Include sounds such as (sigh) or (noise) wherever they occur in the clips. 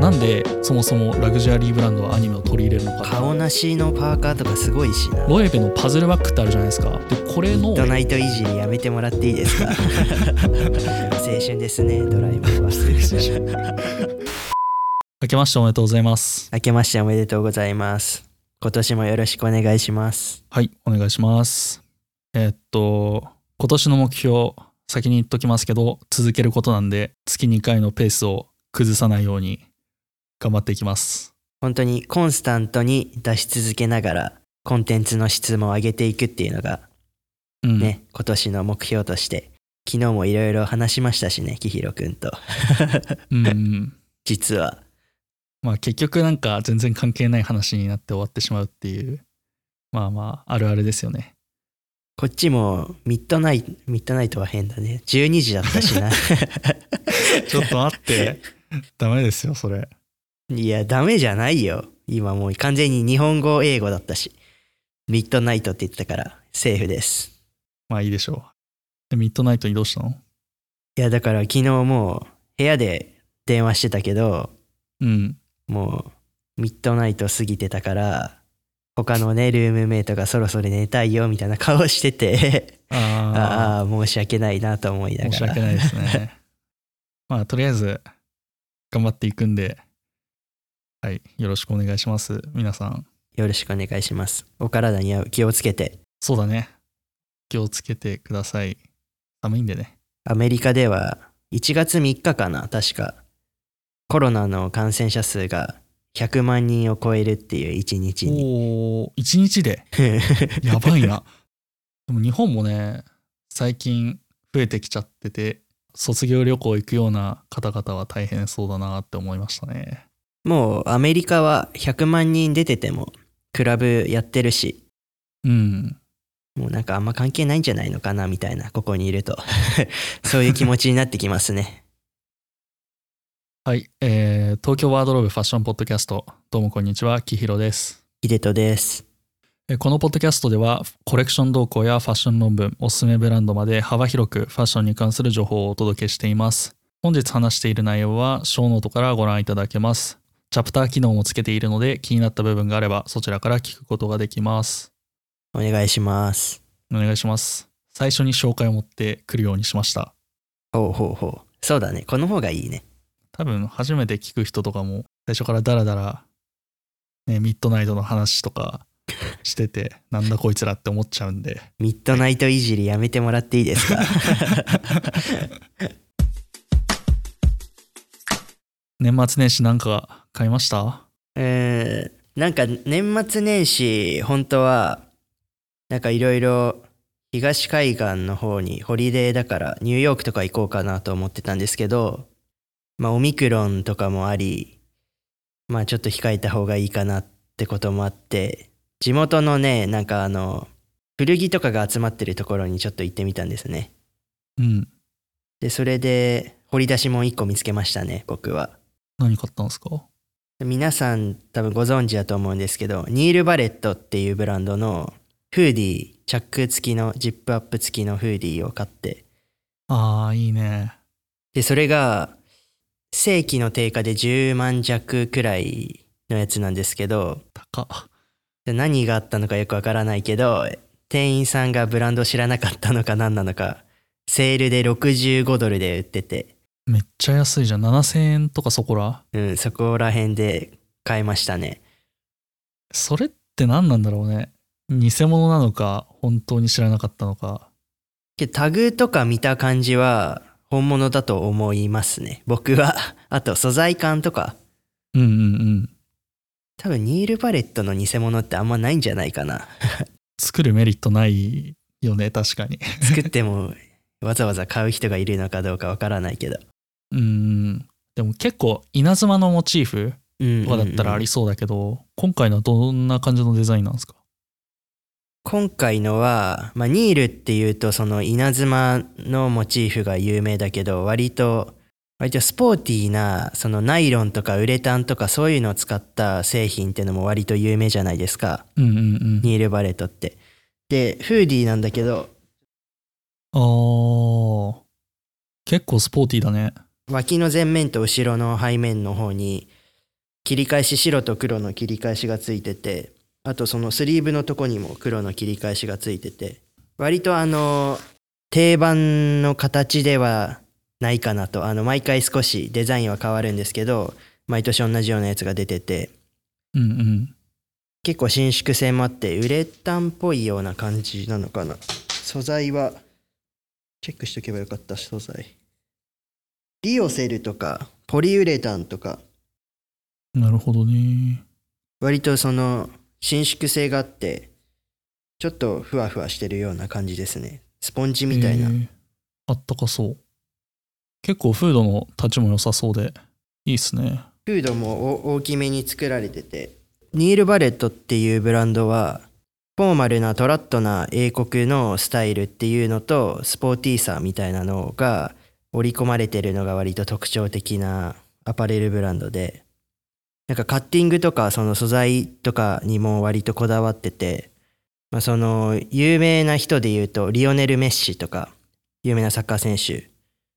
なんでそもそもラグジュアリーブランドはアニメを取り入れるのか顔なしのパーカーとかすごいしな。ロエベのパズルバッグってあるじゃないですか。でこれのドナイトイージーやめてもらっていいですか？青春ですねドライブは。(laughs) 明けましておめでとうございます。明けましておめでとうございます。今年もよろしくお願いします。はいお願いします。えーっと今年の目標先に言っときますけど続けることなんで月2回のペースを崩さないように頑張っていきます。本当にコンスタントに出し続けながらコンテンツの質も上げていくっていうのがうん。ね、今年の目標として昨日もいろいろ話しましたしねきひろくんと。うんうん。(laughs) 実は。まあ結局なんか全然関係ない話になって終わってしまうっていうまあまああるあるですよねこっちもミッドナイトミッドナイトは変だね。12時だったしな。(laughs) ちょっと待って。ダメですよそれ。いやダメじゃないよ。今もう完全に日本語英語だったし。ミッドナイトって言ってたからセーフです。まあいいでしょう。でミッドナイトにどうしたの？いやだから昨日もう部屋で電話してたけどうん。もうミッドナイト過ぎてたから他のねルームメイトがそろそろ寝たいよみたいな顔してて。あああ申し訳ないなと思いながら。あ申し訳ないですね。(laughs) まあとりあえず頑張っていくんではいよろしくお願いします皆さん。よろしくお願いします。お体には気をつけて。そうだね。気をつけてください。寒いんでね。アメリカでは1月3日かな確か。コロナの感染者数が100万人を超えるっていう1日に。おお一日で？(laughs) やばいな。でも日本もね最近増えてきちゃってて卒業旅行行くような方々は大変そうだなって思いましたね。もうアメリカは100万人出ててもクラブやってるし。うん。もうなんかあんま関係ないんじゃないのかなみたいなここにいると。(laughs) そういう気持ちになってきますねはい、えー、東京ワードローブファッションポッドキャスト。どうもこんにちは。きひろです。秀人です。えーこのポッドキャストではコレクション動向やファッション論文おすすめブランドまで幅広くファッションに関する情報をお届けしています。本日話している内容はショーノートからご覧いただけます。チャプター機能もつけているので気になった部分があればそちらから聞くことができます。お願いします。お願いします。最初に紹介を持ってくるようにしました。ほうほうほう。そうだね。この方がいいね多分初めて聞く人とかも最初からダラダラねミッドナイトの話とかしてて (laughs) なんだこいつらって思っちゃうんで。ミッドナイトいじりやめてもらっていいですか？(laughs) 年末年始なんか買いました？えー、なんか年末年始本当はなんかいろいろ東海岸の方にホリデーだからニューヨークとか行こうかなと思ってたんですけどまあオミクロンとかもありまあちょっと控えた方がいいかなってこともあって地元のねなんかあの古着とかが集まってるところにちょっと行ってみたんですね。うん。でそれで掘り出し物1個見つけましたね僕は。何買ったんですか？皆さん多分ご存知だと思うんですけどニール・バレットっていうブランドのフーディーチャック付きのジップアップ付きのフーディーを買って。ああいいね。でそれが正規の定価で10万弱くらいのやつなんですけど高っ。で何があったのかよくわからないけど店員さんがブランド知らなかったのか何なのかセールで65ドルで売ってて。めっちゃ安いじゃん。7000円とかそこら？うんそこら辺で買いましたね。それって何なんだろうね。偽物なのか本当に知らなかったのか。タグとか見た感じは本物だと思いますね。僕は (laughs) あと素材感とか。うんうんうん。多分ニール・バレットの偽物ってあんまないんじゃないかな。(laughs) 作るメリットないよね確かに。(laughs) 作ってもわざわざ買う人がいるのかどうかわからないけど。うんでも結構稲妻のモチーフうんとかだったらありそうだけど、今回のはどんな感じのデザインなんですか？今回のは、まあ、ニールっていうとその稲妻のモチーフが有名だけど割と割とスポーティーなそのナイロンとかウレタンとかそういうのを使った製品ってのも割と有名じゃないですか。うんうんうん。ニール・バレットって。でフーディーなんだけどあー。結構スポーティーだね。脇の前面と後ろの背面の方に切り返し白と黒の切り返しがついててあとそのスリーブのとこにも黒の切り返しがついてて割とあの定番の形ではないかなと。あの毎回少しデザインは変わるんですけど毎年同じようなやつが出てて。うんうん。結構伸縮性もあってウレタンっぽいような感じなのかな。素材はチェックしとけばよかった素材。リオセルとかポリウレタンとか。なるほどね。割とその伸縮性があってちょっとふわふわしてるような感じですねスポンジみたいな、えーあったかそう。結構フードの立ちも良さそうで、いいっすね。フードもお大きめに作られててニール・バレットっていうブランドはフォーマルなトラットな英国のスタイルっていうのとスポーティーさみたいなのが織り込まれてるのが割と特徴的なアパレルブランドでなんかカッティングとかその素材とかにも割とこだわってて、まあ、その有名な人で言うとリオネル・メッシとか有名なサッカー選手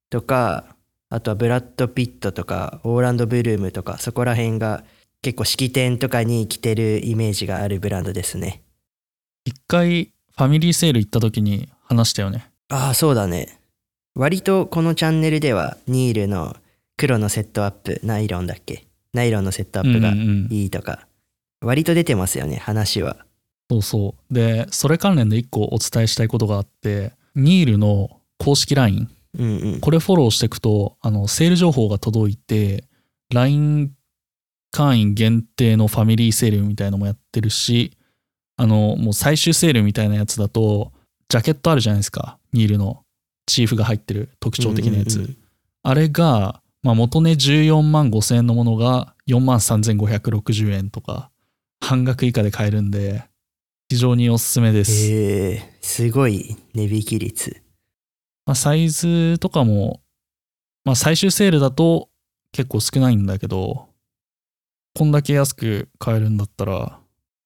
とかあとはブラッド・ピットとかオーランド・ブルームとかそこら辺が結構式典とかに着てるイメージがあるブランドですね一回ファミリーセール行った時に話したよね。ああそうだね割とこのチャンネルではニールの黒のセットアップナイロンだっけナイロンのセットアップがうんうんうんいいとか、割と出てますよね話はそうそう。で、それ関連で一個お伝えしたいことがあって、ニールの公式 LINE、うんうんこれフォローしていくと、あの、セール情報が届いて、LINE 会員限定のファミリーセールみたいのもやってるし、あの、もう最終セールみたいなやつだと、ジャケットあるじゃないですか。ニールのチーフが入ってる特徴的なやつ。うんうんうんあれが、まあ、元値14万5千円のものが4万3560円とか、半額以下で買えるんで、非常におすすめです。へえすごい値引き率まあ、サイズとかも、まあ、最終セールだと結構少ないんだけど、こんだけ安く買えるんだったら、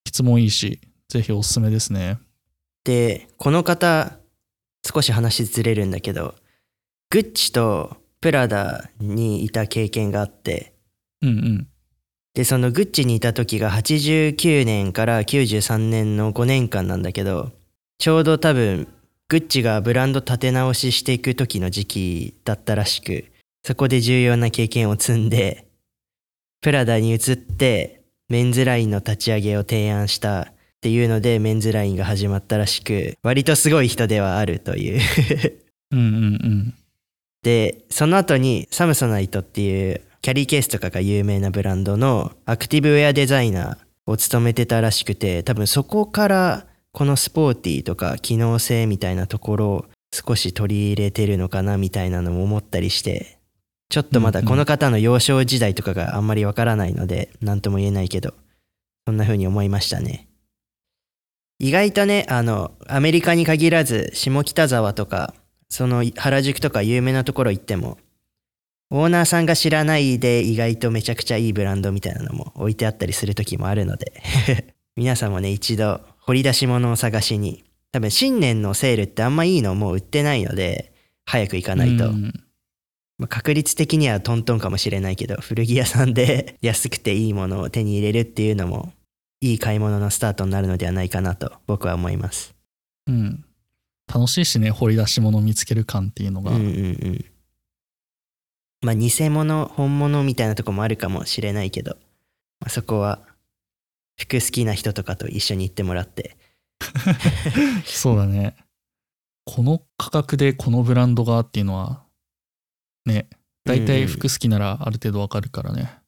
質もいいし、ぜひおすすめですね。でこの方少し話ずれるんだけどグッチとプラダにいた経験があってうんうん。でそのグッチにいた時が89年から93年の5年間なんだけどちょうど多分グッチがブランド立て直ししていく時の時期だったらしくそこで重要な経験を積んでプラダに移ってメンズラインの立ち上げを提案したっていうのでメンズラインが始まったらしく割とすごい人ではあるという (laughs) うんうんうん。でその後にサムソナイトっていうキャリーケースとかが有名なブランドのアクティブウェアデザイナーを務めてたらしくて多分そこからこのスポーティーとか機能性みたいなところを少し取り入れてるのかなみたいなのも思ったりしてちょっとまだこの方の幼少時代とかがあんまりわからないので何とも言えないけどそんな風に思いましたね。意外とねあのアメリカに限らず下北沢とかその原宿とか有名なところ行ってもオーナーさんが知らないで意外とめちゃくちゃいいブランドみたいなのも置いてあったりする時もあるので (laughs) 皆さんもね一度掘り出し物を探しに多分新年のセールってあんまいいのもう売ってないので早く行かないと、うん。まあ確率的にはトントンかもしれないけど古着屋さんで (laughs) 安くていいものを手に入れるっていうのもいい買い物のスタートになるのではないかなと僕は思います。うん。楽しいしね、掘り出し物を見つける感っていうのが。うんうんうんまあ偽物本物みたいなとこもあるかもしれないけど、まあ、そこは服好きな人とかと一緒に行ってもらってそうだね。この価格でこのブランドがっていうのは、ね、大体服好きならある程度わかるからね。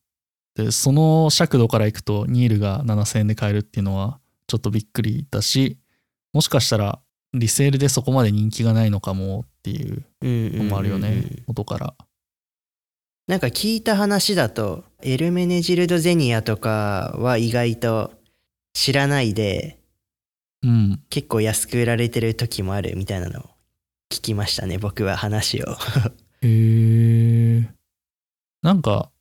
で、その尺度からいくと、ニールが7000円で買えるっていうのは、ちょっとびっくりだし、もしかしたら、リセールでそこまで人気がないのかもっていうのもあるよね、元から。なんか聞いた話だとエルメネジルド・ゼニアとかは意外と知らないでうん。結構安く売られてる時もあるみたいなのを聞きましたね僕は話をへえ。なんか、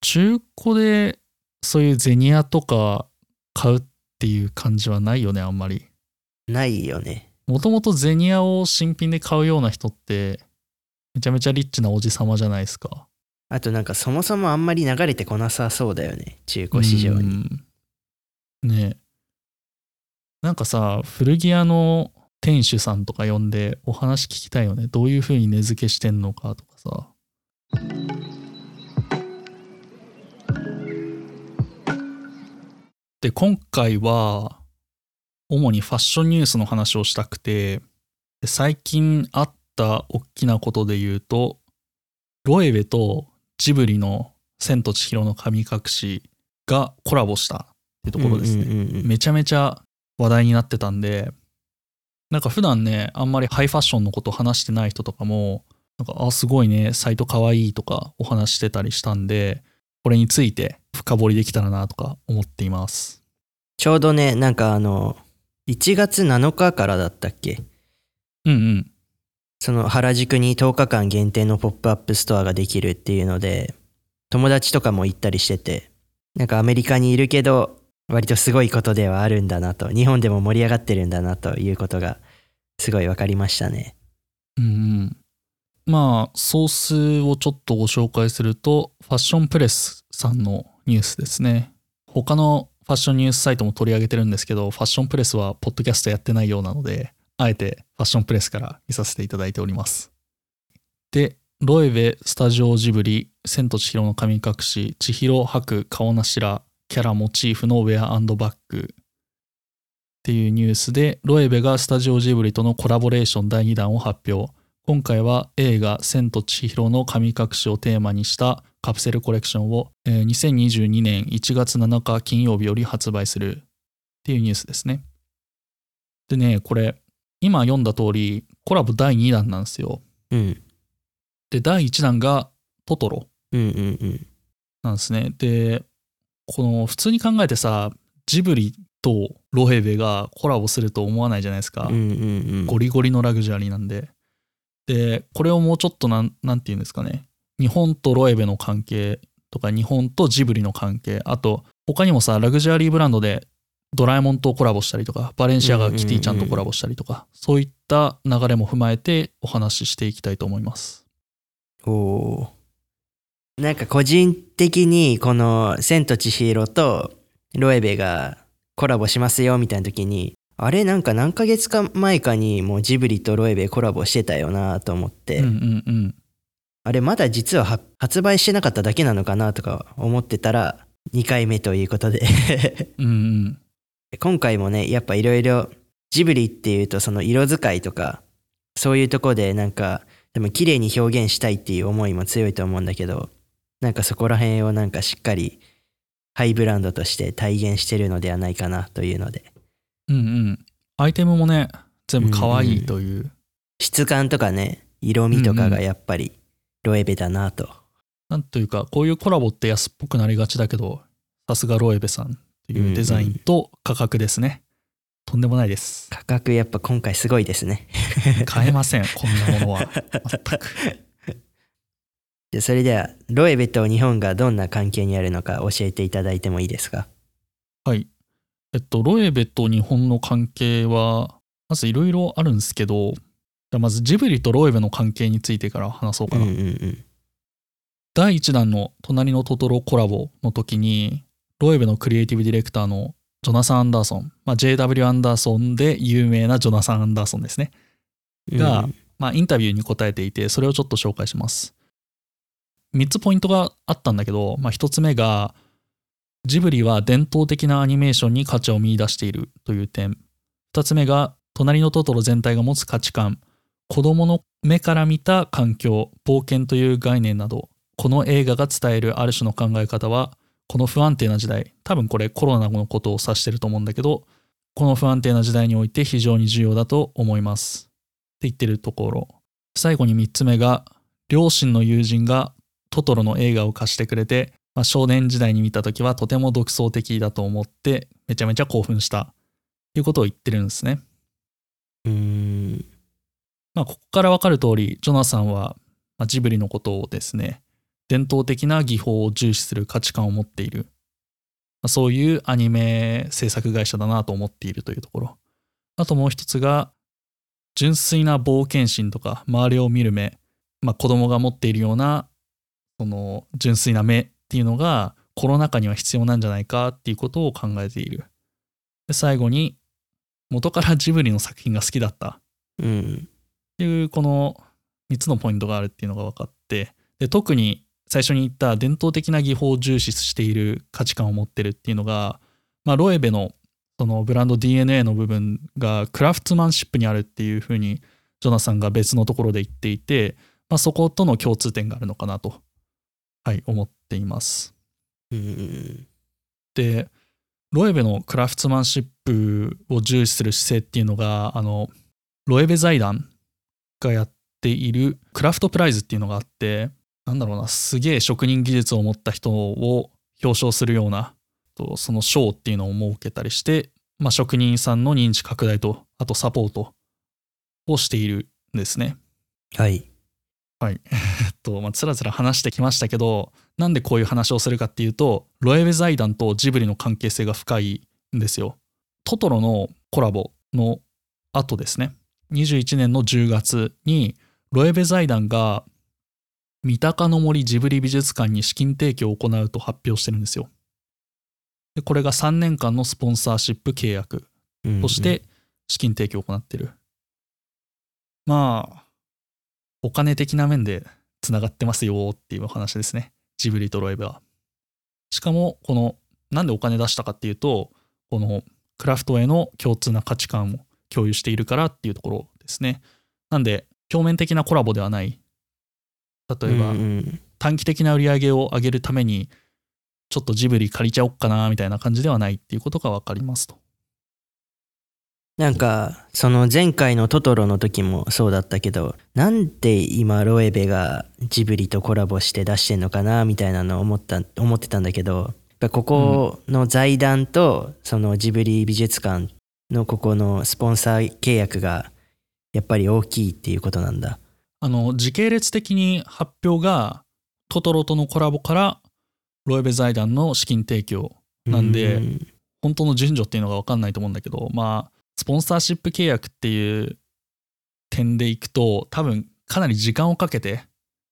中古でそういうゼニアとか買うっていう感じはないよね、あんまり。ないよねもともとゼニアを新品で買うような人って、めちゃめちゃリッチなおじさまじゃないですか。あとなんかそもそもあんまり流れてこなさそうだよね。中古市場に。うんねえなんかさ、古着屋の店主さんとか呼んでお話聞きたいよね。どういう風に値付けしてんのかとかさ。で、今回は、主にファッションニュースの話をしたくて、で最近あった大きなことで言うと、ロエベとジブリの千と千尋の神隠しがコラボしたってところですね。うんうんうんうんめちゃめちゃ話題になってたんで、なんか普段ね、あんまりハイファッションのこと話してない人とかも、なんか、あ、すごいね、サイトかわいいとかお話してたりしたんで、これについて深掘りできたらなとか思っています。ちょうどね、なんかあの、1月7日からだったっけ？うんうん。その原宿に10日間限定のポップアップストアができるっていうので、友達とかも行ったりしてて、なんかアメリカにいるけど、割とすごいことではあるんだなと、日本でも盛り上がってるんだなということが、すごい分かりましたね。うんうん。まあ、ソースをちょっとご紹介すると、ファッションプレスさんのニュースですね。他のファッションニュースサイトも取り上げてるんですけど、ファッションプレスはポッドキャストやってないようなので、あえてファッションプレスから見させていただいております。で、ロエベ、スタジオジブリ、千と千尋の神隠し、千尋白顔なしら、キャラモチーフのウェアバッグっていうニュースで、ロエベがスタジオジブリとのコラボレーション第2弾を発表。今回は映画「千と千尋の神隠し」をテーマにしたカプセルコレクションを、えー2022年1月7日金曜日より発売するっていうニュースですね。でね、これ今読んだ通りコラボ第2弾なんですよ。うん。で、第1弾がトトロ。なんですね。で、この普通に考えてさ、ジブリとロヘベがコラボすると思わないじゃないですか。ゴリゴリのラグジュアリーなんで。で、これをもうちょっとなん、なんて言うんですかね。日本とロエベの関係とか、日本とジブリの関係。あと、他にもさ、ラグジュアリーブランドでドラえもんとコラボしたりとか、バレンシアガがキティちゃんとコラボしたりとか、そういった流れも踏まえてお話ししていきたいと思います。おおー。なんか個人的にこの「千と千尋」とロエベがコラボしますよみたいな時にあれなんか何ヶ月か前かにもうジブリとロエベコラボしてたよなと思って、うんうんうん。あれまだ実はは発売してなかっただけなのかなとか思ってたら2回目ということでうんうん。(laughs) 今回もねやっぱいろいろジブリっていうとその色使いとかそういうとこでなんかでも綺麗に表現したいっていう思いも強いと思うんだけどなんかそこら辺をなんかしっかりハイブランドとして体現してるのではないかなというのでうんうん。アイテムもね、全部可愛いという。質感とかね色味とかがやっぱりロエベだなと、なんというか、こういうコラボって安っぽくなりがちだけど、さすがロエベさんっていうデザインと価格ですね。とんでもないです。価格やっぱ今回すごいですね買えません、こんなものは。全く。(laughs) でそれではロエベと日本がどんな関係にあるのか教えていただいてもいいですか？はい。えっと、ロエベと日本の関係は、まずいろいろあるんですけど、じゃあまずジブリとロエベの関係についてから話そうかな。うんうんうん。第1弾の「隣のトトロ」コラボの時にロエベのクリエイティブディレクターのジョナサン・アンダーソン、まあ、JW アンダーソンで有名なジョナサン・アンダーソンですね。がうん。まあ、インタビューに答えていてそれをちょっと紹介します。3つポイントがあったんだけど、まあ、1つ目がジブリは伝統的なアニメーションに価値を見出しているという点。2つ目が隣のトトロ全体が持つ価値観。子供の目から見た環境冒険という概念などこの映画が伝えるある種の考え方はこの不安定な時代多分これコロナのことを指してると思うんだけどこの不安定な時代において非常に重要だと思います。って言ってるところ。最後に3つ目が両親の友人がトトロの映画を貸してくれて、まあ、少年時代に見た時はとても独創的だと思ってめちゃめちゃ興奮した。ということを言ってるんですね。うーん。まあここからわかる通りジョナサンはまあジブリのことをですね伝統的な技法を重視する価値観を持っている、まあそういうアニメ制作会社だなと思っているというところ。あともう一つが純粋な冒険心とか周りを見る目まあ、子供が持っているようなその純粋な目っていうのがコロナ禍には必要なんじゃないかっていうことを考えているで最後に元からジブリの作品が好きだった。っていうこの3つのポイントがあるっていうのが分かってで特に最初に言った伝統的な技法を重視している価値観を持ってるっていうのが、まあ、ロエベのそのブランド DNA の部分がクラフトマンシップにあるっていうふうにジョナサンが別のところで言っていて、まあ、そことの共通点があるのかなと、はい、思っています。うん。でロエベのクラフトマンシップを重視する姿勢っていうのがあのロエベ財団がやっているクラフトプライズっていうのがあってなんだろうなすげえ職人技術を持った人を表彰するようなとその賞っていうのを設けたりして、まあ、職人さんの認知拡大とあとサポートをしているんですね。はい。はい。(laughs) えっと、まあ、つらつら話してきましたけど、なんでこういう話をするかっていうと、ロエベ財団とジブリの関係性が深いんですよ。トトロのコラボの後ですね。21年の10月に、ロエベ財団が三鷹の森ジブリ美術館に資金提供を行うと発表してるんですよ。でこれが3年間のスポンサーシップ契約うんとし、て資金提供を行ってる。まあ、お金的な面でつながってますよっていうお話ですね。ジブリとロエベは。しかも、この、なんでお金出したかっていうと、このクラフトへの共通な価値観を共有しているからっていうところですね。なんで、表面的なコラボではない。例えば、短期的な売り上げを上げるために、ちょっとジブリ借りちゃおっかなみたいな感じではないっていうことが分かりますと。なんか、その前回のトトロの時もそうだったけど、なんで今ロエベがジブリとコラボして出してんのかなみたいなのを思った、思ってたんだけど、ここの財団とそのジブリ美術館のここのスポンサー契約がやっぱり大きいっていうことなんだ。あの時系列的に発表がトトロとのコラボからロエベ財団の資金提供なんでうん本当の順序っていうのが分かんないと思うんだけどまあスポンサーシップ契約っていう点でいくと多分かなり時間をかけて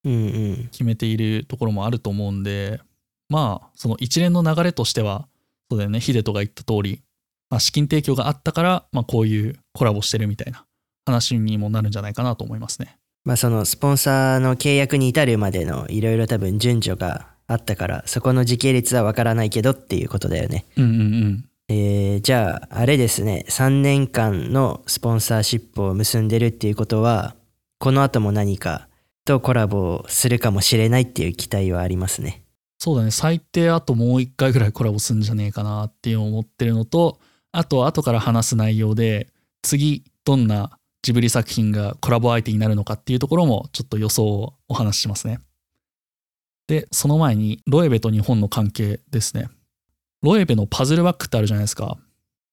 うんうん。決めているところもあると思うんでまあその一連の流れとしてはそうだよねヒデトが言った通り、まあ、資金提供があったから、まあ、こういうコラボしてるみたいな話にもなるんじゃないかなと思いますね。まあそのスポンサーの契約に至るまでのいろいろ多分順序があったから、そこの時系列はわからないけどっていうことだよね。うんうんうんえーじゃああれですね。3年間のスポンサーシップを結んでるっていうことはこの後も何かとコラボするかもしれないっていう期待はありますね。そうだね。最低あともう一回ぐらいコラボすんじゃねえかなっていう思ってるのとあと後から話す内容で次どんなジブリ作品がコラボ相手になるのかっていうところもちょっと予想をお話ししますね。でその前にロエベと日本の関係ですね。ロエベのパズルバッグってあるじゃないですか。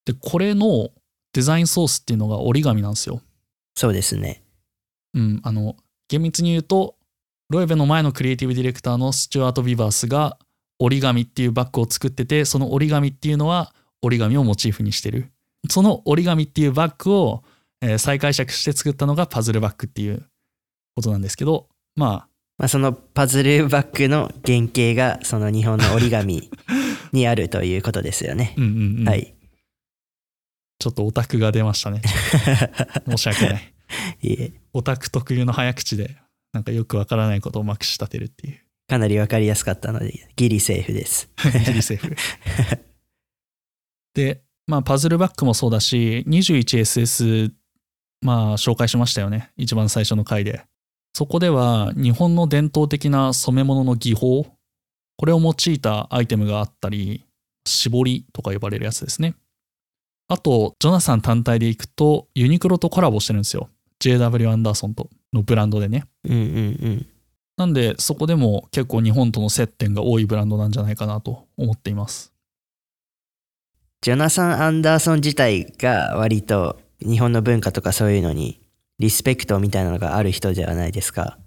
でこれのデザインソースっていうのが折り紙なんですよ。そうですね。うん、あの厳密に言うとロエベの前のクリエイティブディレクターのスチュアート・ビバースが折り紙っていうバッグを作っててその折り紙っていうのは折り紙をモチーフにしてる。その折り紙っていうバッグを、えー再解釈して作ったのがパズルバッグっていうことなんですけどままあそのパズルバッグの原型がその日本の折り紙 (laughs) にあるということですよね。あ、うんうんうん。はい。ちょっとオタクが出ましたね。(laughs) 申し訳ない。いえ。オタク特有の早口でなんかよくわからないことをまくし立てるっていう。かなりわかりやすかったのでギリセーフです。(laughs) ギリセーフ。で、まあ、パズルバッグもそうだし、21SS、まあ、紹介しましたよね。一番最初の回で。そこでは、日本の伝統的な染め物の技法、これを用いたアイテムがあったり、絞りとか呼ばれるやつですね。あと、ジョナサン単体でいくと、ユニクロとコラボしてるんですよ。JW アンダーソンとのブランドでね。うんうんうんなんで、そこでも結構日本との接点が多いブランドなんじゃないかなと思っています。ジョナサン・アンダーソン自体が割と日本の文化とかそういうのにリスペクトみたいなのがある人ではないですか。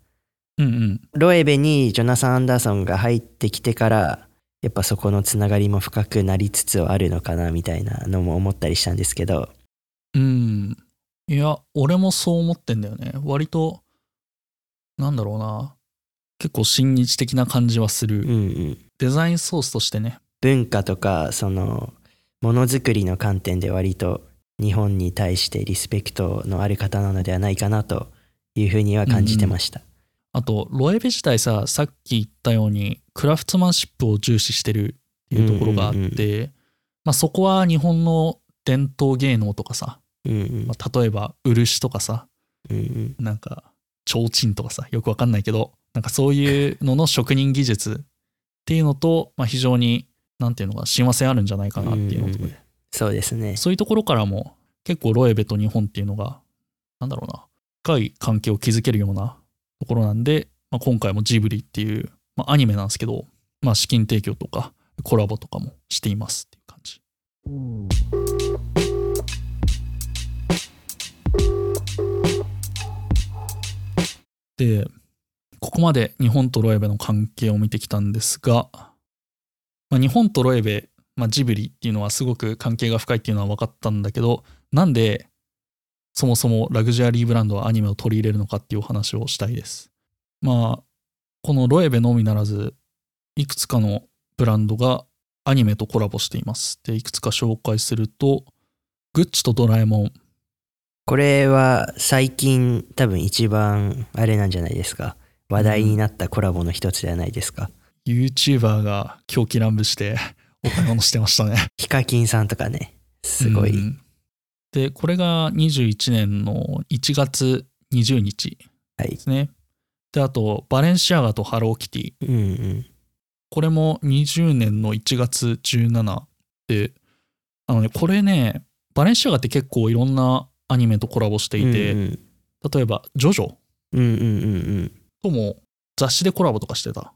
うんうん。ロエベにジョナサン・アンダーソンが入ってきてからやっぱそこのつながりも深くなりつつあるのかなみたいなのも思ったりしたんですけどうん。いや、俺もそう思ってんだよね。割と、なんだろうな結構親日的な感じはする、うんうん。デザインソースとしてね文化とか、その、ものづくりの観点で割と日本に対してリスペクトのある方なのではないかなというふうには感じてました。あとロエベ自体ささっき言ったようにクラフトマンシップを重視してるっていうところがあって、うんうんまあ、そこは日本の伝統芸能とかさ、うんうん。まあ、例えば漆とかさうんうん。なんか提灯とかさよくわかんないけどなんかそういうのの職人技術っていうのと、まあ、非常になんていうのか親和性あるんじゃないかなっていうのとかで、うんうんそうですね。そういうところからも結構ロエベと日本っていうのがなんだろうな深い関係を築けるようなところなんで、まあ、今回もジブリっていう、まあ、アニメなんですけど、まあ、資金提供とかコラボとかもしていますっていう感じ。でここまで日本とロエベの関係を見てきたんですが、まあ、日本とロエベ、まあ、ジブリっていうのはすごく関係が深いっていうのは分かったんだけどなんでそもそもラグジュアリーブランドはアニメを取り入れるのかっていうお話をしたいです。まあこのロエベのみならずいくつかのブランドがアニメとコラボしています。でいくつか紹介するとグッチとドラえもんこれは最近多分一番あれなんじゃないですか。話題になったコラボの一つじゃないですか。YouTuber が狂気乱舞してお買い物してましたね。ヒカキンさんとかね、すごい。うんでこれが21年の1月20日はいで。すね。であとバレンシアガとハローキティうんうん。これも20年の1月17であのねこれねバレンシアガって結構いろんなアニメとコラボしていて、うんうん例えば「ジョジョうんうんうんとも雑誌でコラボとかしてた。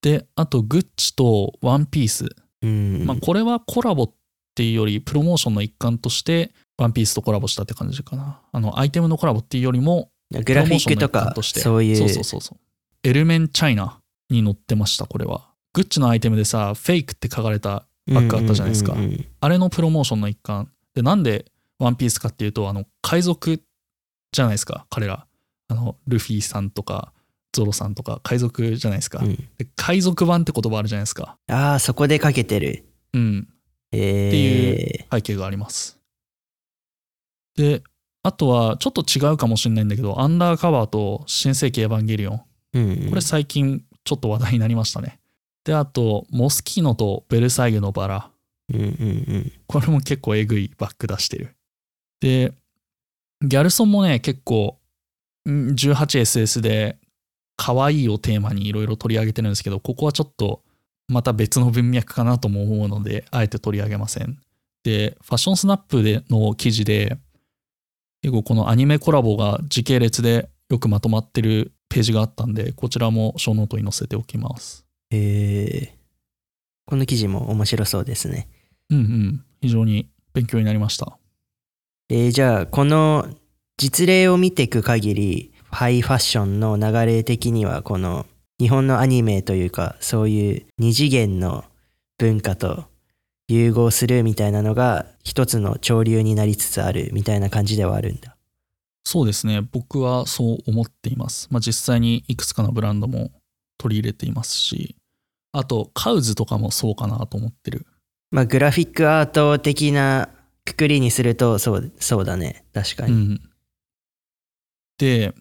であとグッチとワンピース。まあ、これはコラボっていうよりプロモーションの一環としてワンピースとコラボしたって感じかな。あのアイテムのコラボっていうよりもグラフィックとかそういうそうそうそうそう。エルメンチャイナに載ってましたこれは。グッチのアイテムでさフェイクって書かれたバッグあったじゃないですか。うんうんうん。あれのプロモーションの一環。でなんでワンピースかっていうとあの海賊じゃないですか彼ら。あのルフィさんとかゾロさんとか海賊じゃないですか、うんで海賊版って言葉あるじゃないですかああそこでかけてるうんえっていうえ背景があります。で、あとはちょっと違うかもしれないんだけど、アンダーカバーと新世紀エヴァンゲリオン。うんうんこれ最近ちょっと話題になりましたね。で、あと、モスキーノとベルサイユのバラ。うんうんうんこれも結構えぐいバッグ出してる。で、ギャルソンもね、結構ん 18SS で可愛いをテーマにいろいろ取り上げてるんですけど、ここはちょっとまた別の文脈かなとも思うので、あえて取り上げません。で、ファッションスナップでの記事で、結構このアニメコラボが時系列でよくまとまってるページがあったんで、こちらもショーノートに載せておきます。ええこの記事も面白そうですねうんうん、非常に勉強になりました。えーじゃあこの実例を見ていく限りハイファッションの流れ的にはこの日本のアニメというかそういう二次元の文化と融合するみたいなのが一つの潮流になりつつあるみたいな感じではあるんだ。そうですね。僕はそう思っています、まあ、実際にいくつかのブランドも取り入れていますしあとカウズとかもそうかなと思ってる。まあグラフィックアート的なくくりにするとそうそうだね。確かに。うん。で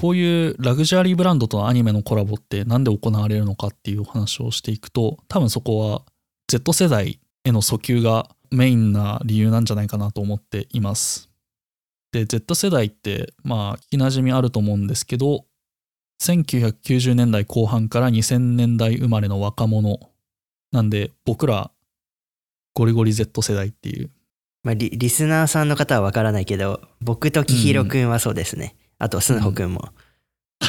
こういうラグジュアリーブランドとアニメのコラボってなんで行われるのかっていうお話をしていくと多分そこは Z 世代への訴求がメインな理由なんじゃないかなと思っています。で Z 世代ってまあ聞きなじみあると思うんですけど1990年代後半から2000年代生まれの若者。なんで僕らゴリゴリ Z 世代っていう。まあ、リリスナーさんの方はわからないけど僕ときひろくんはそうですね。あとスンホくんも。(laughs)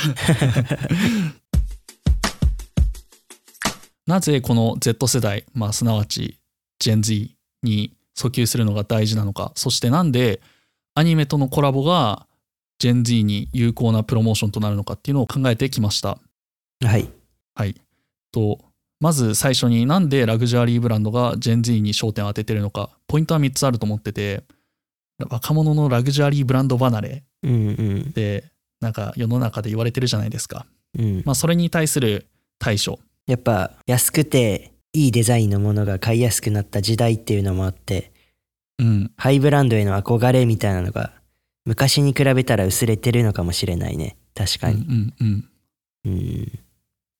なぜこの Z 世代、まあ、すなわち Gen Z に訴求するのが大事なのかそしてなんでアニメとのコラボが Gen Z に有効なプロモーションとなるのかっていうのを考えてきました。はい。はい、とまず最初になんでラグジュアリーブランドが Gen Z に焦点を当ててるのかポイントは3つあると思ってて若者のラグジュアリーブランド離れうんうん。でなんか世の中で言われてるじゃないですか。うん。まあそれに対する対処。やっぱ安くていいデザインのものが買いやすくなった時代っていうのもあって、うん。ハイブランドへの憧れみたいなのが昔に比べたら薄れてるのかもしれないね。確かうんうに。んうん。うん。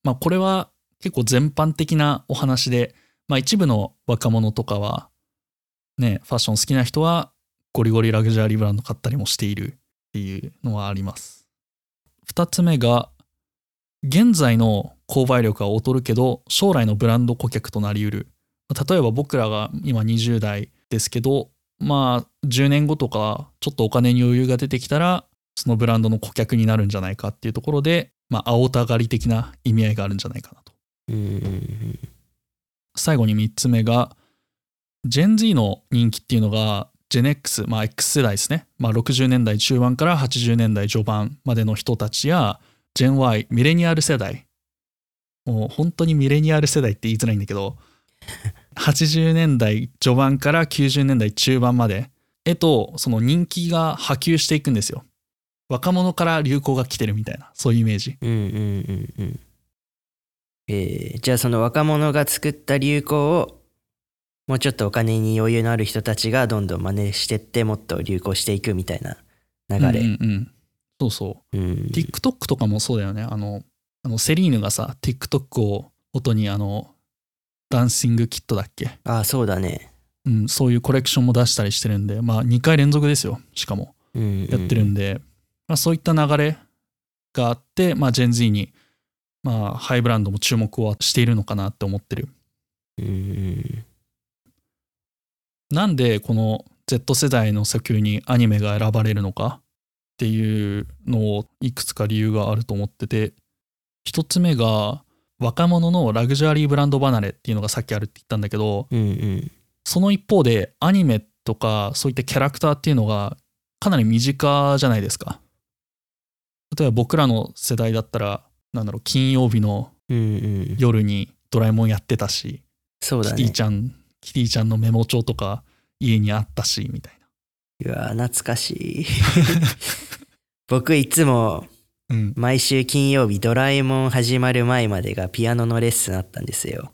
まあこれは結構全般的なお話で、まあ一部の若者とかは、ね、ファッション好きな人はゴリゴリラグジュアリーブランド買ったりもしているっていうのはあります。二つ目が、現在の購買力は劣るけど、将来のブランド顧客となりうる。例えば僕らが今20代ですけど、まあ10年後とかちょっとお金に余裕が出てきたら、そのブランドの顧客になるんじゃないかっていうところで、まあ青たがり的な意味合いがあるんじゃないかなと。最後に3つ目が、ジェン Z の人気っていうのが、ジェネ X、まあ X 世代ですね。まあ60年代中盤から80年代序盤までの人たちや、ジェン Y、ミレニアル世代。もう本当にミレニアル世代って言いづらいんだけど、(laughs) 80年代序盤から90年代中盤までへと、その人気が波及していくんですよ。若者から流行が来てるみたいな、そういうイメージ。うんうんうんうん。えーじゃあその若者が作った流行をもうちょっとお金に余裕のある人たちがどんどん真似してってもっと流行していくみたいな流れ。うんうんうんそうそう。うん TikTok とかもそうだよね。あの、あのセリーヌがさ、TikTok を音にあの、ダンシングキットだっけ？ああそうだね。うん、そういうコレクションも出したりしてるんで、まあ2回連続ですよ。しかも。やってるんで、まあそういった流れがあって、まあ Gen Z に、まあハイブランドも注目はしているのかなって思ってる。なんでこの Z 世代の訴求にアニメが選ばれるのかっていうのをいくつか理由があると思ってて一つ目が若者のラグジュアリーブランド離れっていうのがさっきあるって言ったんだけどうんうん。その一方でアニメとかそういったキャラクターっていうのがかなり身近じゃないですか。例えば僕らの世代だったらなんだろう金曜日のうんうん。夜にドラえもんやってたしそうだね。キティち。ゃんキティちゃんのメモ帳とか家にあったしみたいなうわ懐かしい。(laughs) 僕いつもうん、毎週金曜日ドラえもん始まる前までがピアノのレッスンあったんですよ。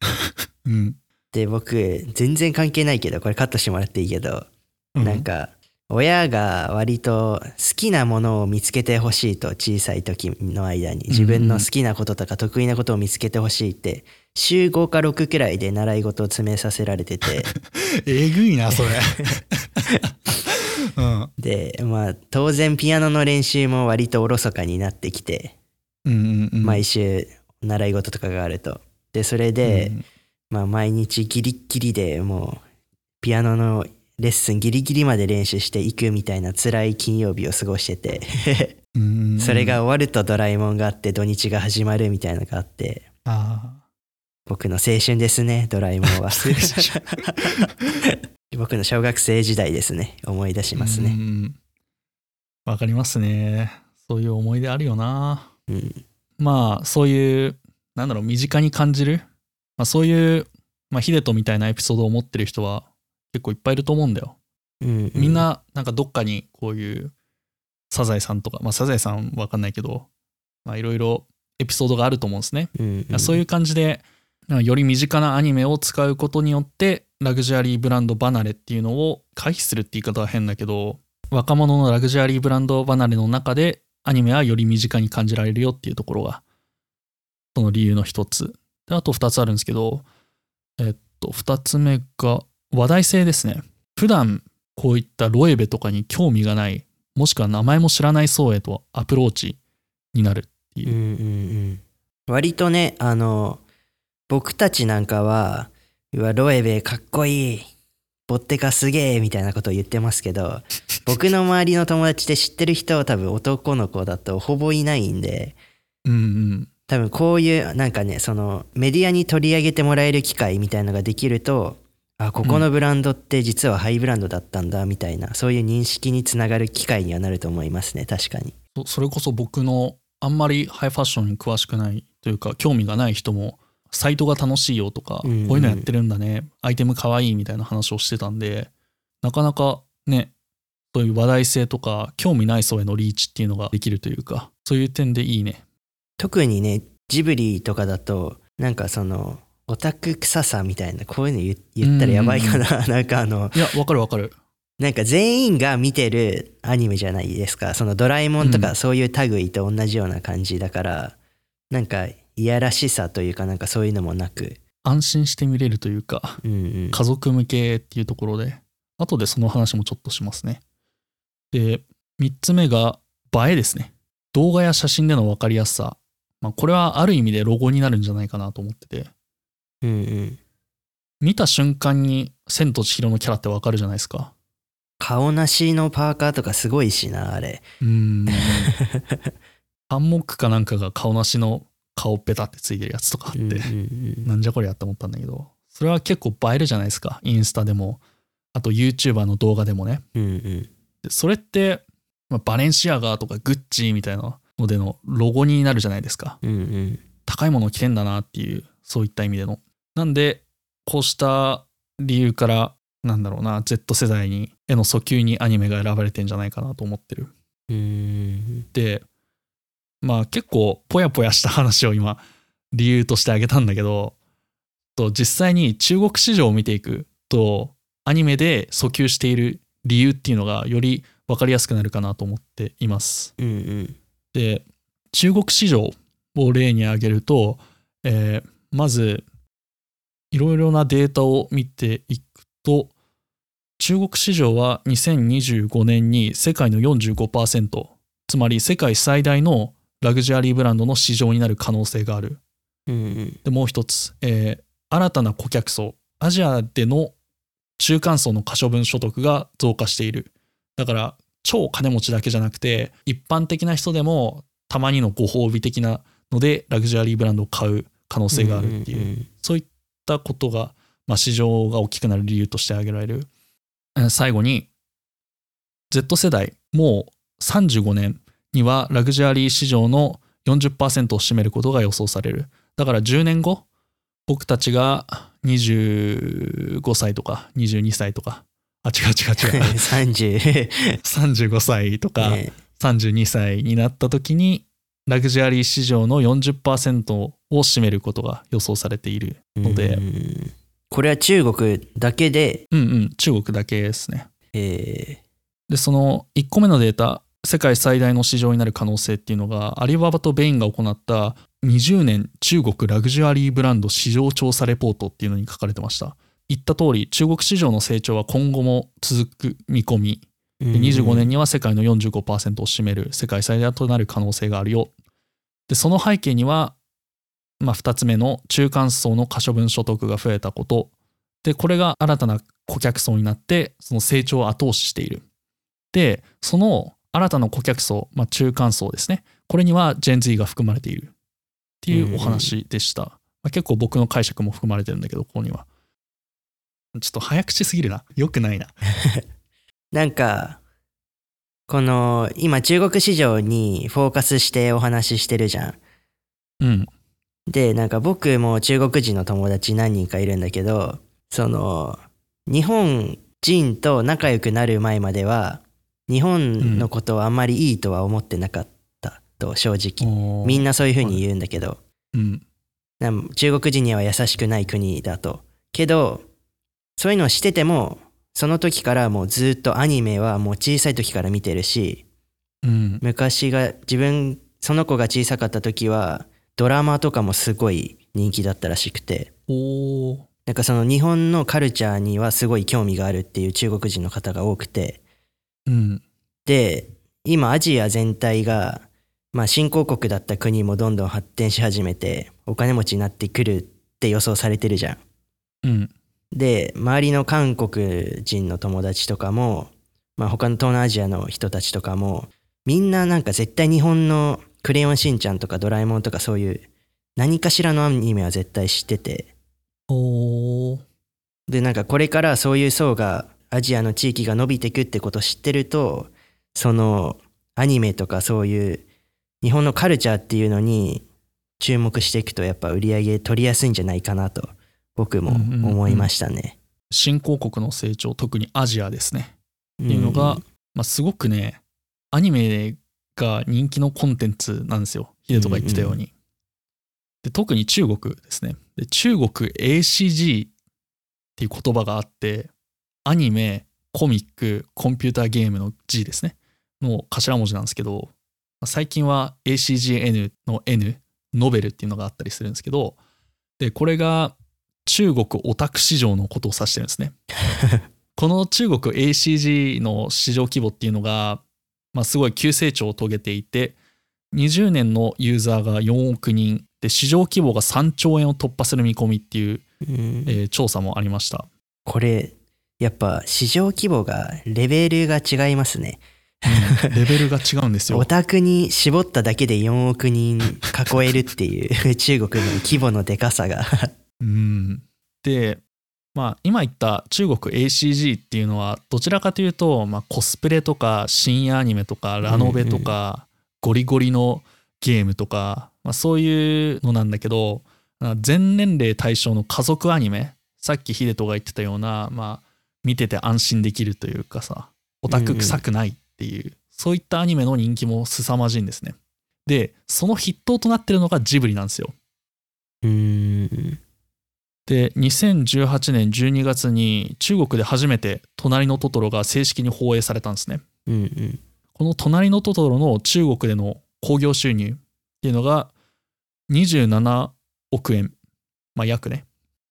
(laughs) うん、で僕全然関係ないけどこれカットしてもらっていいけど、うんなんか親が割と好きなものを見つけてほしいと小さい時の間に自分の好きなこととか得意なことを見つけてほしいって週5か6くらいで習い事を詰めさせられてて。(laughs) えぐいなそれ。(laughs) うん。でまあ当然ピアノの練習も割とおろそかになってきてうんうんうん。毎週習い事とかがあると。でそれで、まあ毎日ギリッギリでもうピアノのレッスンギリギリまで練習していくみたいな辛い金曜日を過ごしてて。それが終わるとドラえもんがあって土日が始まるみたいなのがあって。あ僕の青春ですねドラえもんは。(laughs) 僕の小学生時代ですね思い出しーますね。わかりますね。そういう思い出あるよな。うん。まあそういうなんだろう身近に感じる、まあ、そういう、まあ、ヒデトみたいなエピソードを持ってる人は結構いっぱいいると思うんだよ。うんみんななんかどっかにこういうサザエさんとかまあサザエさんわかんないけどまあいろいろエピソードがあると思うんですね。うんうん。そういう感じでより身近なアニメを使うことによってラグジュアリーブランド離れっていうのを回避するって言い方は変だけど若者のラグジュアリーブランド離れの中でアニメはより身近に感じられるよっていうところがその理由の一つ。であと二つあるんですけどえっと二つ目が話題性ですね。普段こういったロエベとかに興味がないもしくは名前も知らない層へとアプローチになるっていう。うんうんうん。割とねあの僕たちなんかは「うわロエベかっこいいボッテカすげえ」みたいなことを言ってますけど (laughs) 僕の周りの友達で知ってる人は多分男の子だとほぼいないんでうんうん。多分こういうなんかねそのメディアに取り上げてもらえる機会みたいのができるとあここのブランドって実はハイブランドだったんだみたいな、そういう認識につながる機会にはなると思いますね確かに。そそれこそ僕のあんまりハイファッションに詳しくないというか興味がない人もサイトが楽しいよとか、うんうん。こういうのやってるんだねアイテムかわいいみたいな話をしてたんでなかなかねそういう話題性とか興味ない層へのリーチっていうのができるというかそういう点でいいね。特にねジブリとかだとなんかそのオタク臭さみたいなこういうの言言ったらやばいかな、なんかあのいやわかるわかる。なんか全員が見てるアニメじゃないですか。そのドラえもんとうん。かそういう類と同じような感じだから、なんかいやらしさというかなんかそういうのもなく。安心して見れるというかうんうん。家族向けっていうところで。後でその話もちょっとしますね。で3つ目が映えですね。動画や写真での分かりやすさ、まあ、これはある意味でロゴになるんじゃないかなと思っててうんうん。見た瞬間に「千と千尋」のキャラって分かるじゃないですか。顔なしのパーカーとかすごいしなあれ。うーん。(laughs) ハンモックかなんかが顔なしの顔ペタってついてるやつとかあって、うんうんうん。なんじゃこりゃって思ったんだけど。それは結構映えるじゃないですかインスタでも。あと YouTuber の動画でもね。うんうん。でそれって、まあバレンシアガーとかグッチみたいなのでのロゴになるじゃないですか。うんうん。高いものを着てんだなっていうそういった意味でのなんでこうした理由からなんだろうな Z 世代にへの訴求にアニメが選ばれてんじゃないかなと思ってる。うんでまあ結構ぽやぽやした話を今理由として挙げたんだけどと実際に中国市場を見ていくとアニメで訴求している理由っていうのがより分かりやすくなるかなと思っています。うんうん。で中国市場を例に挙げると、えーまずいろいろなデータを見ていくと中国市場は2025年に世界の45%つまり世界最大のラグジュアリーブランドの市場になる可能性がある。うんうん。でもう一つ、えー新たな顧客層アジアでの中間層の可処分所得が増加している。だから超金持ちだけじゃなくて一般的な人でもたまにのご褒美的なのでラグジュアリーブランドを買う可能性があるっていう,、んんんそういったことが、まあ、市場が大きくなる理由として挙げられる。えー最後に Z 世代もう35年にはラグジュアリー市場の40%を占めることが予想される。だから10年後僕たちが25歳とか22歳とか。あ違う違う違う。(laughs) 30 35歳とかね32歳になった時にラグジュアリー市場の40%を占めることが予想されているので。うんこれは中国だけで、うんうん中国だけですね。えでその1個目のデータ世界最大の市場になる可能性っていうのがアリババとベインが行った20年中国ラグジュアリーブランド市場調査レポートっていうのに書かれてました。言った通り中国市場の成長は今後も続く見込みーで25年には世界の45%を占める世界最大となる可能性があるよ。でその背景には、まあ、2つ目の中間層の可処分所得が増えたこと。でこれが新たな顧客層になってその成長を後押ししている。でその新たな顧客層、まあ、中間層ですね。これには Gen Z が含まれている。っていうお話でした、まあ、結構僕の解釈も含まれてるんだけどここには。ちょっと早口すぎるな。よくないな (laughs) なんかこの今中国市場にフォーカスしてお話ししてるじゃん。うん。でなんか僕も中国人の友達何人かいるんだけどその日本人と仲良くなる前までは日本のことをあんまりいいとは思ってなかった。と正直。みんななそういうふうに言うんだけど。うん中国人には優しくない国だと。けどそういうのをしててもその時からもうずっとアニメはもう小さい時から見てるしうん。昔が自分その子が小さかった時はドラマとかもすごい人気だったらしくて。おー。なんかその日本のカルチャーにはすごい興味があるっていう中国人の方が多くて。うん。で今アジア全体がまあ新興国だった国もどんどん発展し始めてお金持ちになってくるって予想されてるじゃん。うんで周りの韓国人の友達とかも、まあ、他の東南アジアの人たちとかもみんななんか絶対日本の「クレヨンしんちゃん」とか「ドラえもん」とかそういう何かしらのアニメは絶対知ってて。でなんかこれからそういう層がアジアの地域が伸びてくってことを知ってるとそのアニメとかそういう日本のカルチャーっていうのに注目していくとやっぱ売り上げ取りやすいんじゃないかなと僕も思いましたね。新興国の成長特にアジアですねっていうのが、まあ、すごくね、アニメが人気のコンテンツなんですよ。ヒデとか言ってたように。で特に中国ですね。で中国 ACG っていう言葉があって、アニメ、コミック、コンピューターゲームの G ですね。の頭文字なんですけど、まあ最近は ACGN の N、ノベルっていうのがあったりするんですけど、で、これが中国オタク市場のことを指してるんですね。(laughs) この中国 ACG の市場規模っていうのが、まあ、すごい急成長を遂げていて、20年のユーザーが4億人で市場規模が3兆円を突破する見込みっていう、うんえー調査もありました。これやっぱ市場規模がレベルが違いますねレベルが違うんですよ (laughs) オ。タクに絞っただけで4億人囲えるっていう中国の規模のでかさがうん、で、まあ、今言った中国 ACG っていうのはどちらかというと、まあ、コスプレとか深夜アニメとかラノベとか、ゴリゴリのゲームとか、まあ、そういうのなんだけどあ全年齢対象の家族アニメさっきヒデトが言ってたような、まあ、見てて安心できるというかさオタク臭くないっていう、そういったアニメの人気も凄まじいんですね。でその筆頭となってるのがジブリなんですよ。うーんで2018年12月に中国で初めて「隣のトトロ」が正式に放映されたんですね。うんうんこの「隣のトトロ」の中国での興行収入っていうのが27億円まあ約ね。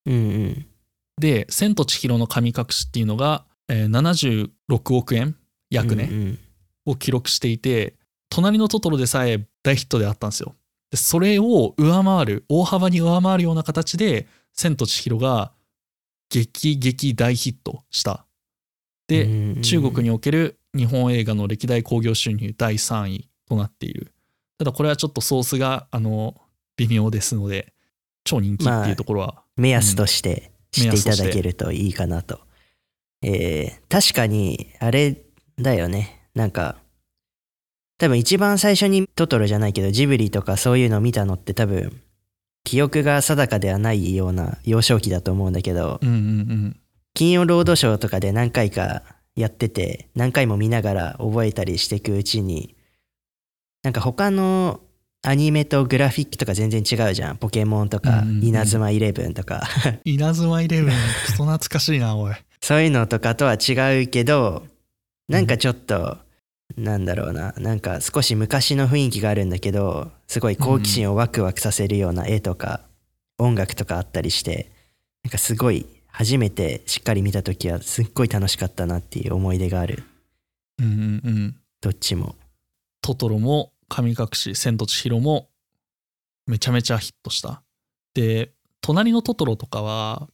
うんうんで「千と千尋の神隠し」っていうのが、えー76億円約ね、うんうんを記録していて「隣のトトロ」でさえ大ヒットであったんですよ。でそれを上回る大幅に上回るような形で「千と千尋」が激激大ヒットした。で、中国における日本映画の歴代興行収入第3位となっている。ただこれはちょっとソースがあの微妙ですので超人気っていうところは、目安として知っていただけるといいかなと。えー確かに、あれだよね。なんか、多分一番最初にトトロじゃないけど、ジブリとかそういうのを見たのって多分、記憶が定かではないような幼少期だと思うんだけど、うんうんうん金曜ロードショーとかで何回かやってて、何回も見ながら覚えたりしていくうちに、なんか他のアニメとグラフィックとか全然違うじゃん。ポケモンとか、うんうんうん稲妻イレブンとか。(laughs) 稲妻イレブン (laughs) クソ懐かしいなおいそういうのとかとは違うけど、なんかちょっと、なんだろうな、なんか少し昔の雰囲気があるんだけど、すごい好奇心をワクワクさせるような絵とか、音楽とかあったりして、なんかすごい、初めてしっかり見た時はすっごい楽しかったなっていう思い出がある。うんうんうん。どっちも。トトロも神隠し千と千尋もめちゃめちゃヒットした。で隣のトトロとかは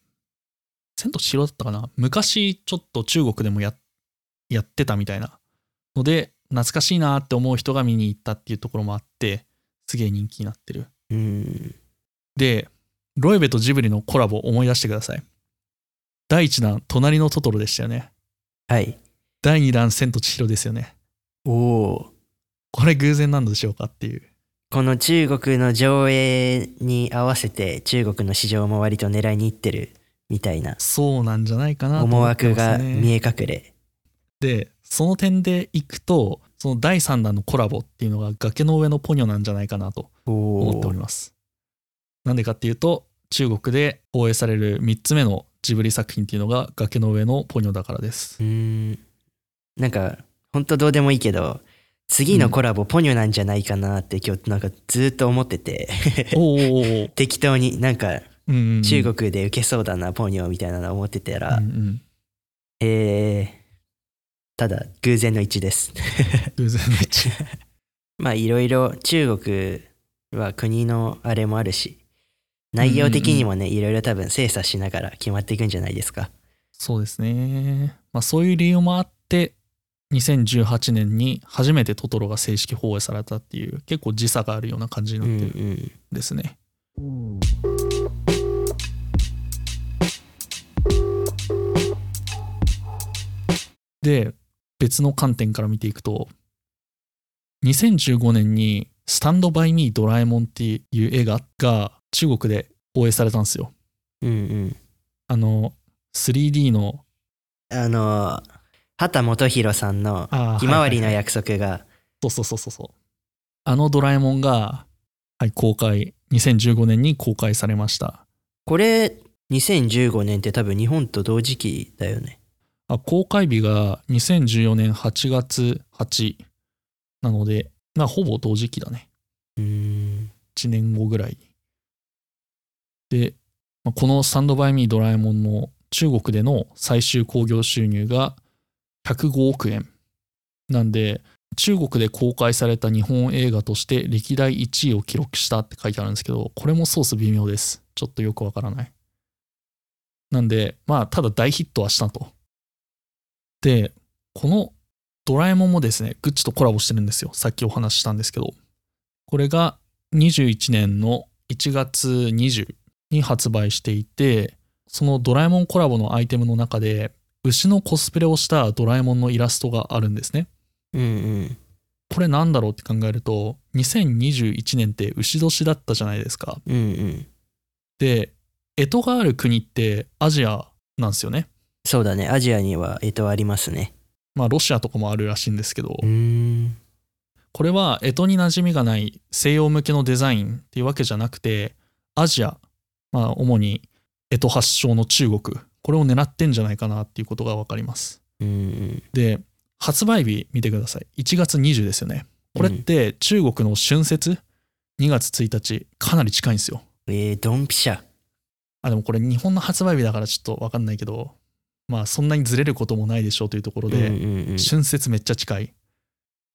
千と千尋だったかな。昔ちょっと中国でもややってたみたいなので懐かしいなって思う人が見に行ったっていうところもあってすげえ人気になってるうん。でロエベとジブリのコラボ思い出してください第1弾隣のトトロでしたよねはい。第2弾千と千尋ですよねおお。これ偶然なんでしょうかっていうこの中国の上映に合わせて中国の市場も割と狙いに行ってるみたいなそうなんじゃないかなと思惑が見え隠れ。でその点でいくとその第3弾のコラボっていうのが崖の上のポニョなんじゃないかなとお思っておりーます。なんでかっていうと中国で放映される3つ目のジブリ作品っていうのが崖の上のポニョだからです。うー。ん。なんか、ほんとどうでもいいけど、次のコラボポニョなんじゃないかなって今日なんかずっと思ってて、(laughs) 適当になんか中国で受けそうだな、ポニョみたいなの思ってたら、うんうん。えー、ただ偶然の一致です。偶然の一致 (laughs) まあいろいろ中国は国のあれもあるし、内容的にもね、いろいろ多分精査しながら決まっていくんじゃないですか。そうですねまあそういう理由もあって2018年に初めてトトロが正式放映されたっていう結構時差があるような感じにうなんってるうん。んですね、で別の観点から見ていくと2015年に「スタンド・バイ・ミー・ドラえもん」っていう映画が中国で放映されたんですようんうん。あの 3D のあの、畑基博さんのひまわりのはいはいはい約束が、そうそうそうそうそう。あのドラえもんが、はい、公開、2015年に公開されました。これ2015年って多分日本と同時期だよね。あ公開日が2014年8月8なので、まあ、ほぼ同時期だね。うーん。1年後ぐらいに。で、まあこのスタンドバイミードラえもんの中国での最終興行収入が105億円。なんで、中国で公開された日本映画として歴代1位を記録したって書いてあるんですけど、これもソース微妙です。ちょっとよくわからない。なんで、まあ、ただ大ヒットはしたと。で、このドラえもんもですね、グッチとコラボしてるんですよ。さっきお話ししたんですけど。これが21年の1月20に発売していて、そのドラえもんコラボのアイテムの中で、牛のコスプレをしたドラえもんのイラストがあるんですね。うんうん。これなんだろうって考えると、2021年って牛年だったじゃないですか。うんうん。で、干支がある国ってアジアなんですよね。そうだね。アジアには干支ありますね。まあロシアとかもあるらしいんですけど。これは干支に馴染みがない西洋向けのデザインっていうわけじゃなくてアジア、まあ、主に干支発祥の中国これを狙ってんじゃないかなっていうことが分かります。で発売日見てください1月20ですよねこれって中国の春節？2月1日かなり近いんですよえー、ドンピシャ。あでもこれ日本の発売日だからちょっと分かんないけどまあそんなにずれることもないでしょうというところで、うんうんうん。春節めっちゃ近いっ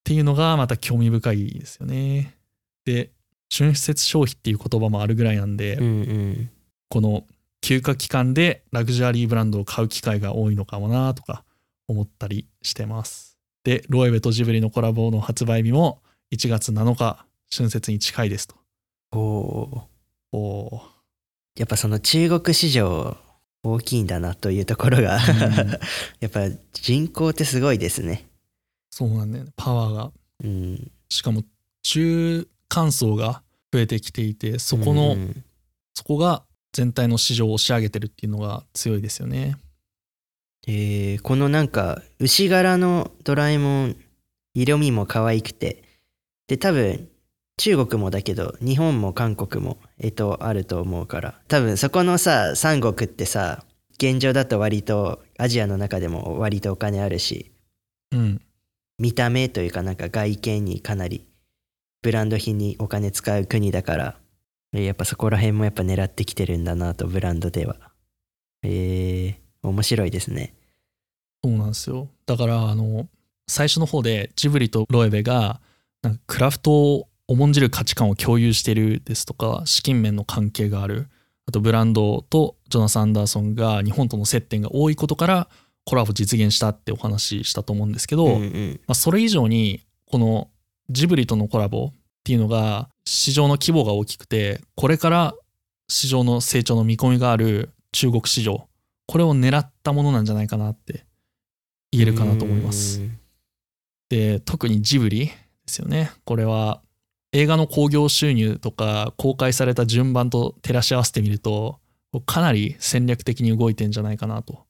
ていうのがまた興味深いですよね。で春節消費っていう言葉もあるぐらいなんで、うんうん。この休暇期間でラグジュアリーブランドを買う機会が多いのかもなとか思ったりしてます。でロエベとジブリのコラボの発売日も1月7日春節に近いですと。おおやっぱその中国市場大きいんだなというところが、うん (laughs) やっぱ人口ってすごいですね。そうなんだよねパワーがうん。しかも中間層が増えてきていてそこの、うんそこが全体の市場を押し上げてるっていうのが強いですよね。えーこのなんか牛柄のドラえもん色味も可愛くてで多分中国もだけど日本も韓国もえとあると思うから多分そこのさ三国ってさ現状だと割とアジアの中でも割とお金あるしうん。見た目というかなんか外見にかなりブランド品にお金使う国だからえーやっぱそこら辺もやっぱ狙ってきてるんだなとブランドではえー、面白いですねそうなんですよ。だから、あの、最初の方でジブリとロエベが、なんかクラフトを重んじる価値観を共有してるですとか、資金面の関係がある。あと、ブランドとジョナサン・アンダーソンが日本との接点が多いことから、コラボ実現したってお話ししたと思うんですけど、うんうんまあ、それ以上にこのジブリとのコラボっていうのが市場の規模が大きくてこれから市場の成長の見込みがある中国市場これを狙ったものなんじゃないかなって言えるかなと思います。うんで特にジブリですよねこれは映画の興行収入とか公開された順番と照らし合わせてみるとかなり戦略的に動いてんじゃないかなと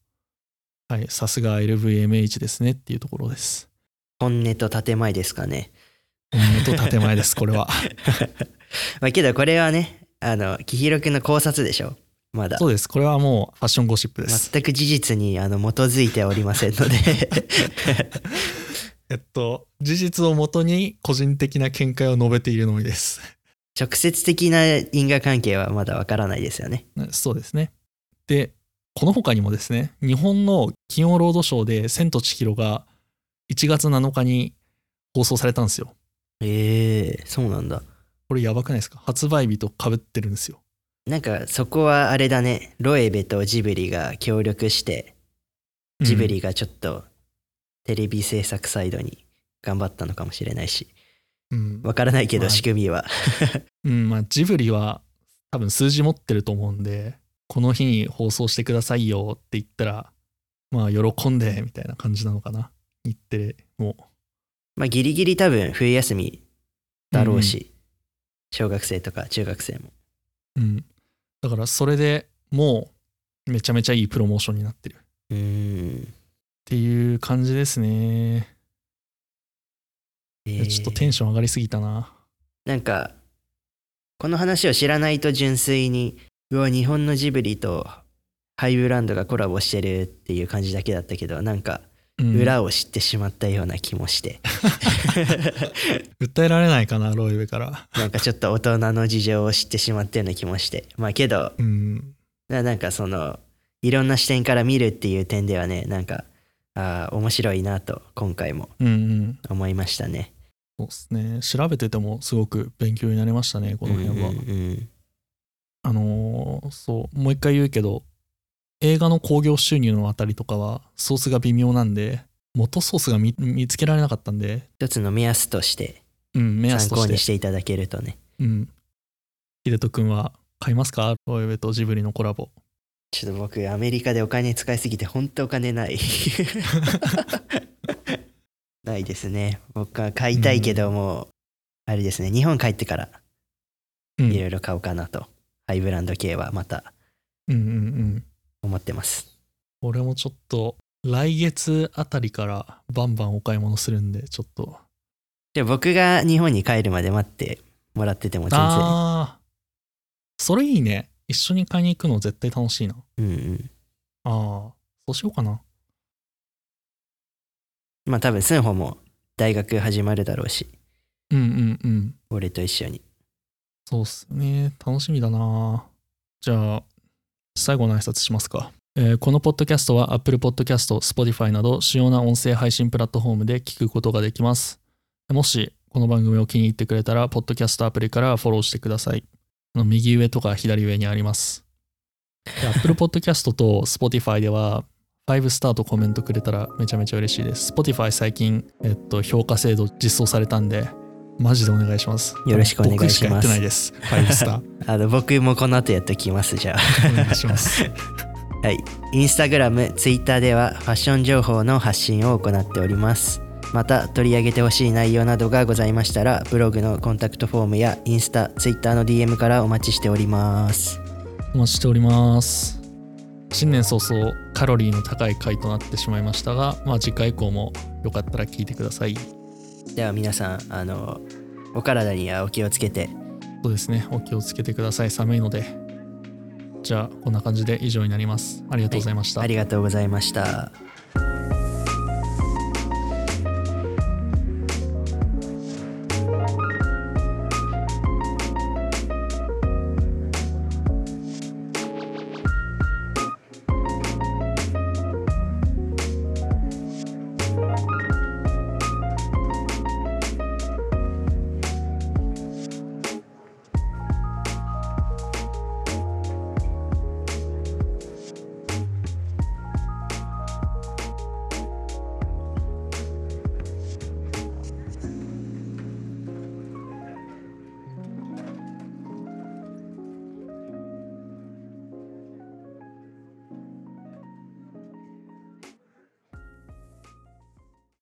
はいさすが LVMH ですねっていうところです本音と建前ですかね。本当建前です (laughs) これはまあけどこれはね、あの、きひろくんの考察でしょ。まだ。そうですこれはもうファッションゴシップです全く事実にあの基づいておりませんので (laughs) えっと事実をもとに個人的な見解を述べているのみです。(laughs) 直接的な因果関係はまだわからないですよね。そうですね。でこの他にもですね日本の金曜ロードショーで「千と千尋」が1月7日に放送されたんですよ。ええそうなんだ。これやばくないですか？発売日とかぶってるんですよ。なんかそこはあれだね、ロエベとジブリが協力して、ジブリがちょっとテレビ制作サイドに頑張ったのかもしれないし、うん、わからないけどまあ。仕組みは。(laughs) うんまあジブリは多分数字持ってると思うんでこの日に放送してくださいよって言ったらまあ喜んでみたいな感じなのかな。日テレも。まあギリギリ多分冬休みだろうし、小学生とか中学生も。うん、だからそれでもうめちゃめちゃいいプロモーションになってる。うーん。ていう感じですね。いやちょっとテンシション上がりすぎたな。なんかこの話を知らないと純粋にうわ日本のジブリとハイブランドがコラボしてるっていう感じだけだったけどなんかうん裏を知ってしまったような気もして、(laughs) 訴えられないかな、ロイベから。なんかちょっと大人の事情を知ってしまったような気もしてまあけどうん。ななんかそのいろんな視点から見るっていう点ではねなんかあー面白いなと今回もうんうん。思いましたねそうですね。調べててもすごく勉強になりましたね、この辺は。うんうんうんあのーそう、もう一回言うけど、映画の興行収入のあたりとかはソースが微妙なんで、元ソースが見見つけられなかったんで、一つの目安として参考。にしていただけるとねうん。ヒデト君は買いますか？ロイベとジブリのコラボ。ちょっと僕アメリカでお金使いすぎて本当お金ない (laughs) ないですね僕は買いたいけども、あれですね日本帰ってからうん。いろいろ買おうかなと、ハイブランド系はまたうんうんうん。思ってます俺もちょっと、来月あたりからバンバンお買い物するんで、ちょっと。で僕が日本に帰るまで待ってもらってても全然ああ。それいいね。一緒に買いに行くの絶対楽しいな。うんうんああ。そうしようかな。まあ多分スンホも大学始まるだろうしうんうんうん。俺と一緒にそうっすね。楽しみだな。じゃあ、最後の挨拶しますか。えーこのポッドキャストは Apple Podcast、Spotify など主要な音声配信プラットフォームで聞くことができます。もしこの番組を気に入ってくれたら、ポッドキャストアプリからフォローしてください。あの右上とか左上にあります。で Apple Podcast と Spotify では5スターとコメントくれたらめちゃめちゃ嬉しいです。Spotify 最近、えっと、評価制度実装されたんで、マジでお願いします。よろしくお願いします僕しかやってないです。5スター。(laughs) あの僕もこの後やっときますじゃあお願いします。(laughs) はい、インスタグラム、ツイッターではファッション情報の発信を行っております。また取り上げてほしい内容などがございましたら、ブログのコンタクトフォームやインスタ、ツイッターの DM からお待ちしております。お待ちしております。新年早々カロリーの高い回となってしまいましたが、まあ次回以降もよかったら聞いてください。では皆さん、あの、お体にはお気をつけて、そうですね、お気をつけてください。寒いので。じゃあ、こんな感じで以上になります。ありがとうございました。ありがとうございました。